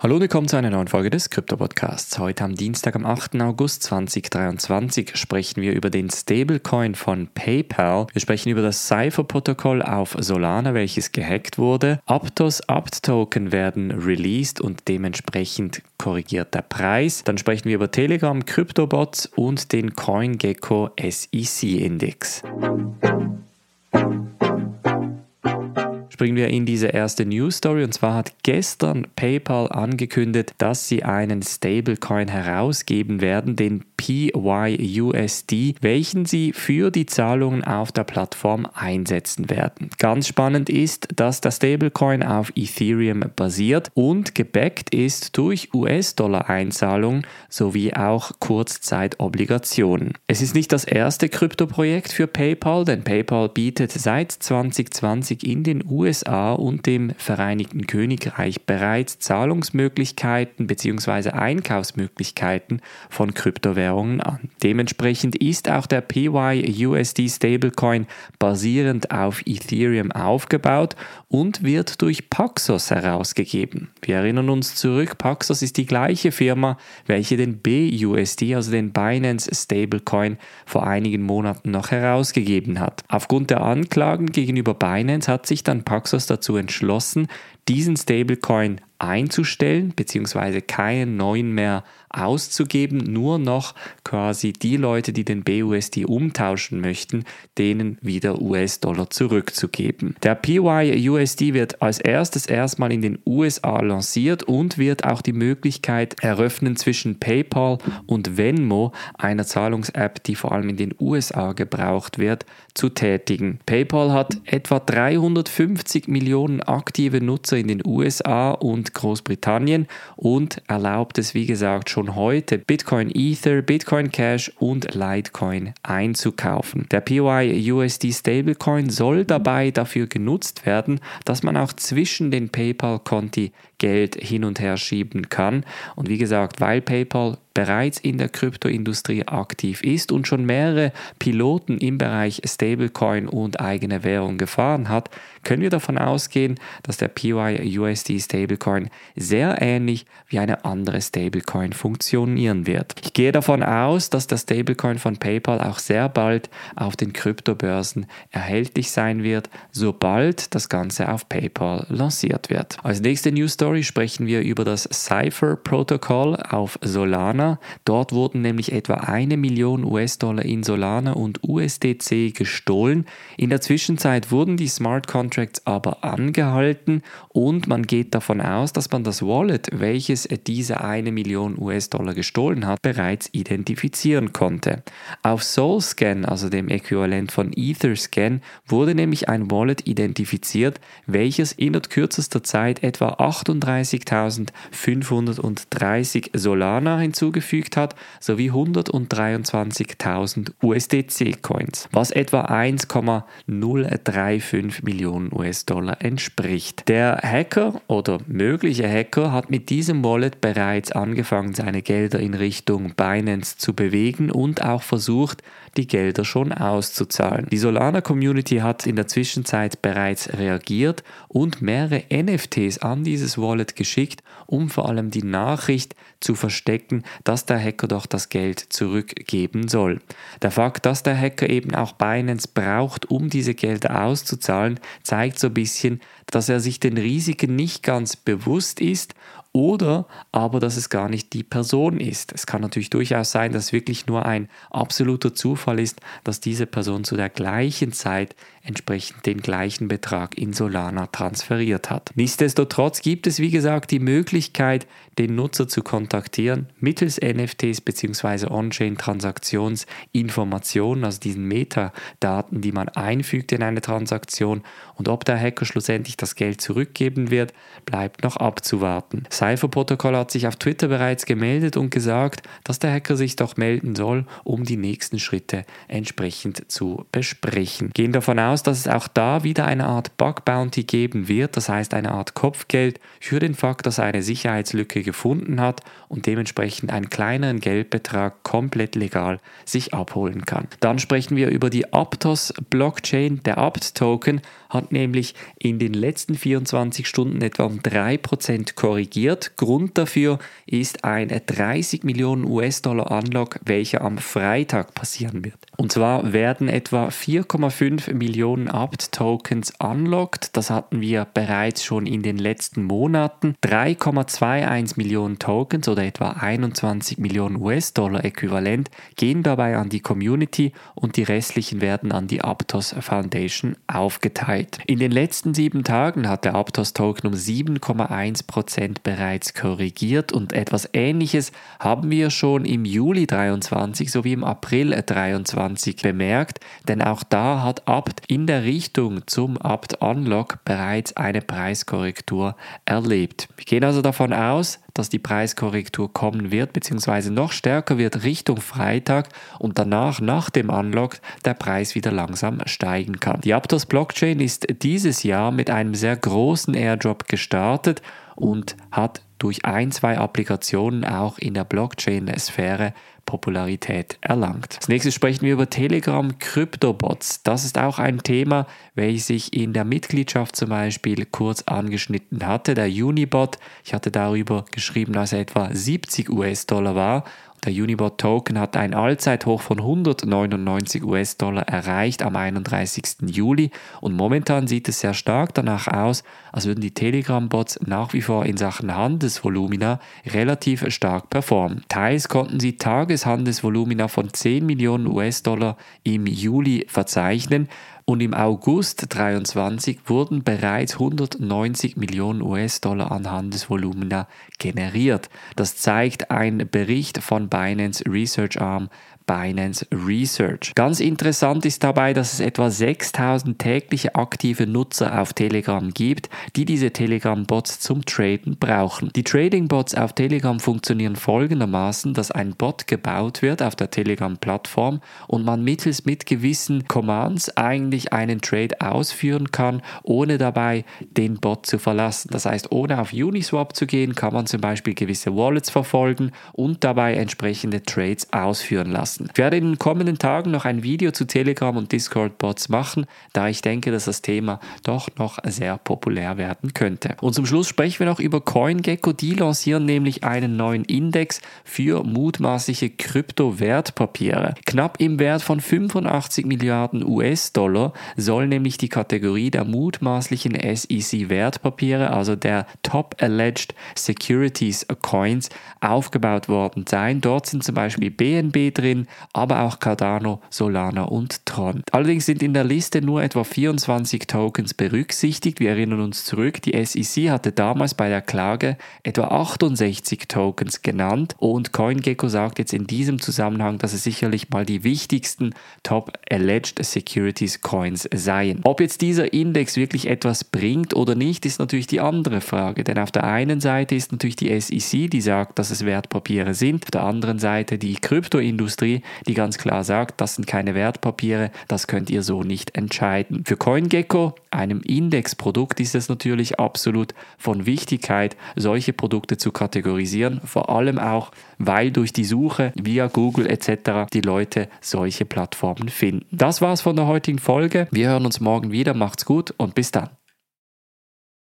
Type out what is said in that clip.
Hallo und willkommen zu einer neuen Folge des Krypto-Podcasts. Heute am Dienstag, am 8. August 2023 sprechen wir über den Stablecoin von PayPal. Wir sprechen über das Cypher-Protokoll auf Solana, welches gehackt wurde. Aptos Apt-Token werden released und dementsprechend korrigiert der Preis. Dann sprechen wir über Telegram, Kryptobots und den CoinGecko SEC-Index springen wir in diese erste News Story. Und zwar hat gestern PayPal angekündigt, dass sie einen Stablecoin herausgeben werden, den PYUSD, welchen sie für die Zahlungen auf der Plattform einsetzen werden. Ganz spannend ist, dass der Stablecoin auf Ethereum basiert und gebackt ist durch US-Dollar-Einzahlungen sowie auch Kurzzeitobligationen. Es ist nicht das erste Kryptoprojekt für PayPal, denn PayPal bietet seit 2020 in den USA USA und dem Vereinigten Königreich bereits Zahlungsmöglichkeiten bzw. Einkaufsmöglichkeiten von Kryptowährungen an. Dementsprechend ist auch der PYUSD Stablecoin basierend auf Ethereum aufgebaut und wird durch Paxos herausgegeben. Wir erinnern uns zurück, Paxos ist die gleiche Firma, welche den BUSD, also den Binance Stablecoin, vor einigen Monaten noch herausgegeben hat. Aufgrund der Anklagen gegenüber Binance hat sich dann Paxos dazu entschlossen, diesen Stablecoin einzustellen, beziehungsweise keinen neuen mehr auszugeben, nur noch quasi die Leute, die den BUSD umtauschen möchten, denen wieder US-Dollar zurückzugeben. Der PYUSD wird als erstes erstmal in den USA lanciert und wird auch die Möglichkeit eröffnen, zwischen PayPal und Venmo, einer Zahlungs-App, die vor allem in den USA gebraucht wird, zu tätigen. PayPal hat etwa 350 Millionen aktive Nutzer in den USA und Großbritannien und erlaubt es, wie gesagt, schon heute Bitcoin Ether, Bitcoin Cash und Litecoin einzukaufen. Der PYUSD Stablecoin soll dabei dafür genutzt werden, dass man auch zwischen den PayPal-Konti Geld hin und her schieben kann. Und wie gesagt, weil PayPal bereits in der Kryptoindustrie aktiv ist und schon mehrere Piloten im Bereich Stablecoin und eigene Währung gefahren hat, können wir davon ausgehen, dass der PYUSD Stablecoin sehr ähnlich wie eine andere Stablecoin funktionieren wird. Ich gehe davon aus, dass der Stablecoin von PayPal auch sehr bald auf den Kryptobörsen erhältlich sein wird, sobald das Ganze auf PayPal lanciert wird. Als nächste News Story sprechen wir über das Cypher-Protokoll auf Solana. Dort wurden nämlich etwa eine Million US-Dollar in Solana und USDC gestohlen. In der Zwischenzeit wurden die Smart Contracts aber angehalten und man geht davon aus, dass man das Wallet, welches diese eine Million US-Dollar gestohlen hat, bereits identifizieren konnte. Auf SoulScan, also dem Äquivalent von EtherScan, wurde nämlich ein Wallet identifiziert, welches in kürzester Zeit etwa 38 38.530 Solana hinzugefügt hat, sowie 123.000 USDC-Coins, was etwa 1,035 Millionen US-Dollar entspricht. Der Hacker oder mögliche Hacker hat mit diesem Wallet bereits angefangen, seine Gelder in Richtung Binance zu bewegen und auch versucht, die Gelder schon auszuzahlen. Die Solana Community hat in der Zwischenzeit bereits reagiert und mehrere NFTs an dieses Wallet geschickt, um vor allem die Nachricht zu verstecken, dass der Hacker doch das Geld zurückgeben soll. Der Fakt, dass der Hacker eben auch Binance braucht, um diese Gelder auszuzahlen, zeigt so ein bisschen, dass er sich den Risiken nicht ganz bewusst ist oder aber, dass es gar nicht die Person ist. Es kann natürlich durchaus sein, dass wirklich nur ein absoluter Zufall ist, dass diese Person zu der gleichen Zeit entsprechend den gleichen Betrag in Solana transferiert hat. Nichtsdestotrotz gibt es, wie gesagt, die Möglichkeit, den Nutzer zu kontaktieren mittels NFTs bzw. On-Chain-Transaktionsinformationen, also diesen Metadaten, die man einfügt in eine Transaktion. Und ob der Hacker schlussendlich das Geld zurückgeben wird, bleibt noch abzuwarten. Cypher-Protokoll hat sich auf Twitter bereits gemeldet und gesagt, dass der Hacker sich doch melden soll, um die nächsten Schritte entsprechend zu besprechen. Gehen davon aus, dass es auch da wieder eine Art Bug Bounty geben wird, das heißt eine Art Kopfgeld für den Fakt, dass er eine Sicherheitslücke gefunden hat und dementsprechend einen kleineren Geldbetrag komplett legal sich abholen kann. Dann sprechen wir über die Aptos Blockchain. Der Apt Token hat nämlich in den letzten 24 Stunden etwa um 3% korrigiert. Grund dafür ist ein 30 Millionen US-Dollar Unlock, welcher am Freitag passieren wird. Und zwar werden etwa 4,5 Millionen Abt-Tokens unlocked. Das hatten wir bereits schon in den letzten Monaten. 3,21 Millionen Tokens oder etwa 21 Millionen US-Dollar äquivalent gehen dabei an die Community und die restlichen werden an die Aptos Foundation aufgeteilt. In den letzten sieben Tagen hat der Aptos Token um 7,1% bereits korrigiert und etwas ähnliches haben wir schon im Juli 23 sowie im April 23 bemerkt, denn auch da hat Abt in der Richtung zum Abt Unlock bereits eine Preiskorrektur erlebt. Wir gehen also davon aus, dass die Preiskorrektur kommen wird, beziehungsweise noch stärker wird Richtung Freitag und danach, nach dem Unlock, der Preis wieder langsam steigen kann. Die Aptos Blockchain ist dieses Jahr mit einem sehr großen Airdrop gestartet und hat durch ein, zwei Applikationen auch in der Blockchain-Sphäre Popularität erlangt. Als nächstes sprechen wir über Telegram Kryptobots. Das ist auch ein Thema, welches ich in der Mitgliedschaft zum Beispiel kurz angeschnitten hatte. Der Unibot, ich hatte darüber geschrieben, dass er etwa 70 US-Dollar war der Unibot Token hat ein Allzeithoch von 199 US-Dollar erreicht am 31. Juli und momentan sieht es sehr stark danach aus, als würden die Telegram-Bots nach wie vor in Sachen Handelsvolumina relativ stark performen. Teils konnten sie Tageshandelsvolumina von 10 Millionen US-Dollar im Juli verzeichnen, und im August 2023 wurden bereits 190 Millionen US-Dollar an Handelsvolumina generiert. Das zeigt ein Bericht von Binance Research Arm Binance Research. Ganz interessant ist dabei, dass es etwa 6000 tägliche aktive Nutzer auf Telegram gibt, die diese Telegram-Bots zum Traden brauchen. Die Trading-Bots auf Telegram funktionieren folgendermaßen, dass ein Bot gebaut wird auf der Telegram-Plattform und man mittels mit gewissen Commands eigentlich einen Trade ausführen kann, ohne dabei den Bot zu verlassen. Das heißt, ohne auf Uniswap zu gehen, kann man zum Beispiel gewisse Wallets verfolgen und dabei entsprechende Trades ausführen lassen lassen. Ich werde in den kommenden Tagen noch ein Video zu Telegram und Discord-Bots machen, da ich denke, dass das Thema doch noch sehr populär werden könnte. Und zum Schluss sprechen wir noch über CoinGecko. Die lancieren nämlich einen neuen Index für mutmaßliche Kryptowertpapiere. Knapp im Wert von 85 Milliarden US-Dollar soll nämlich die Kategorie der mutmaßlichen SEC-Wertpapiere, also der Top Alleged Securities Coins, aufgebaut worden sein. Dort sind zum Beispiel BNB drin, aber auch Cardano, Solana und Tron. Allerdings sind in der Liste nur etwa 24 Tokens berücksichtigt. Wir erinnern uns zurück, die SEC hatte damals bei der Klage etwa 68 Tokens genannt und CoinGecko sagt jetzt in diesem Zusammenhang, dass es sicherlich mal die wichtigsten Top Alleged Securities Coins seien. Ob jetzt dieser Index wirklich etwas bringt oder nicht, ist natürlich die andere Frage, denn auf der einen Seite ist natürlich die SEC, die sagt, dass es Wertpapiere sind, auf der anderen Seite die Kryptoindustrie, die ganz klar sagt, das sind keine Wertpapiere, das könnt ihr so nicht entscheiden. Für CoinGecko, einem Indexprodukt, ist es natürlich absolut von Wichtigkeit, solche Produkte zu kategorisieren, vor allem auch, weil durch die Suche via Google etc. die Leute solche Plattformen finden. Das war's von der heutigen Folge. Wir hören uns morgen wieder. Macht's gut und bis dann.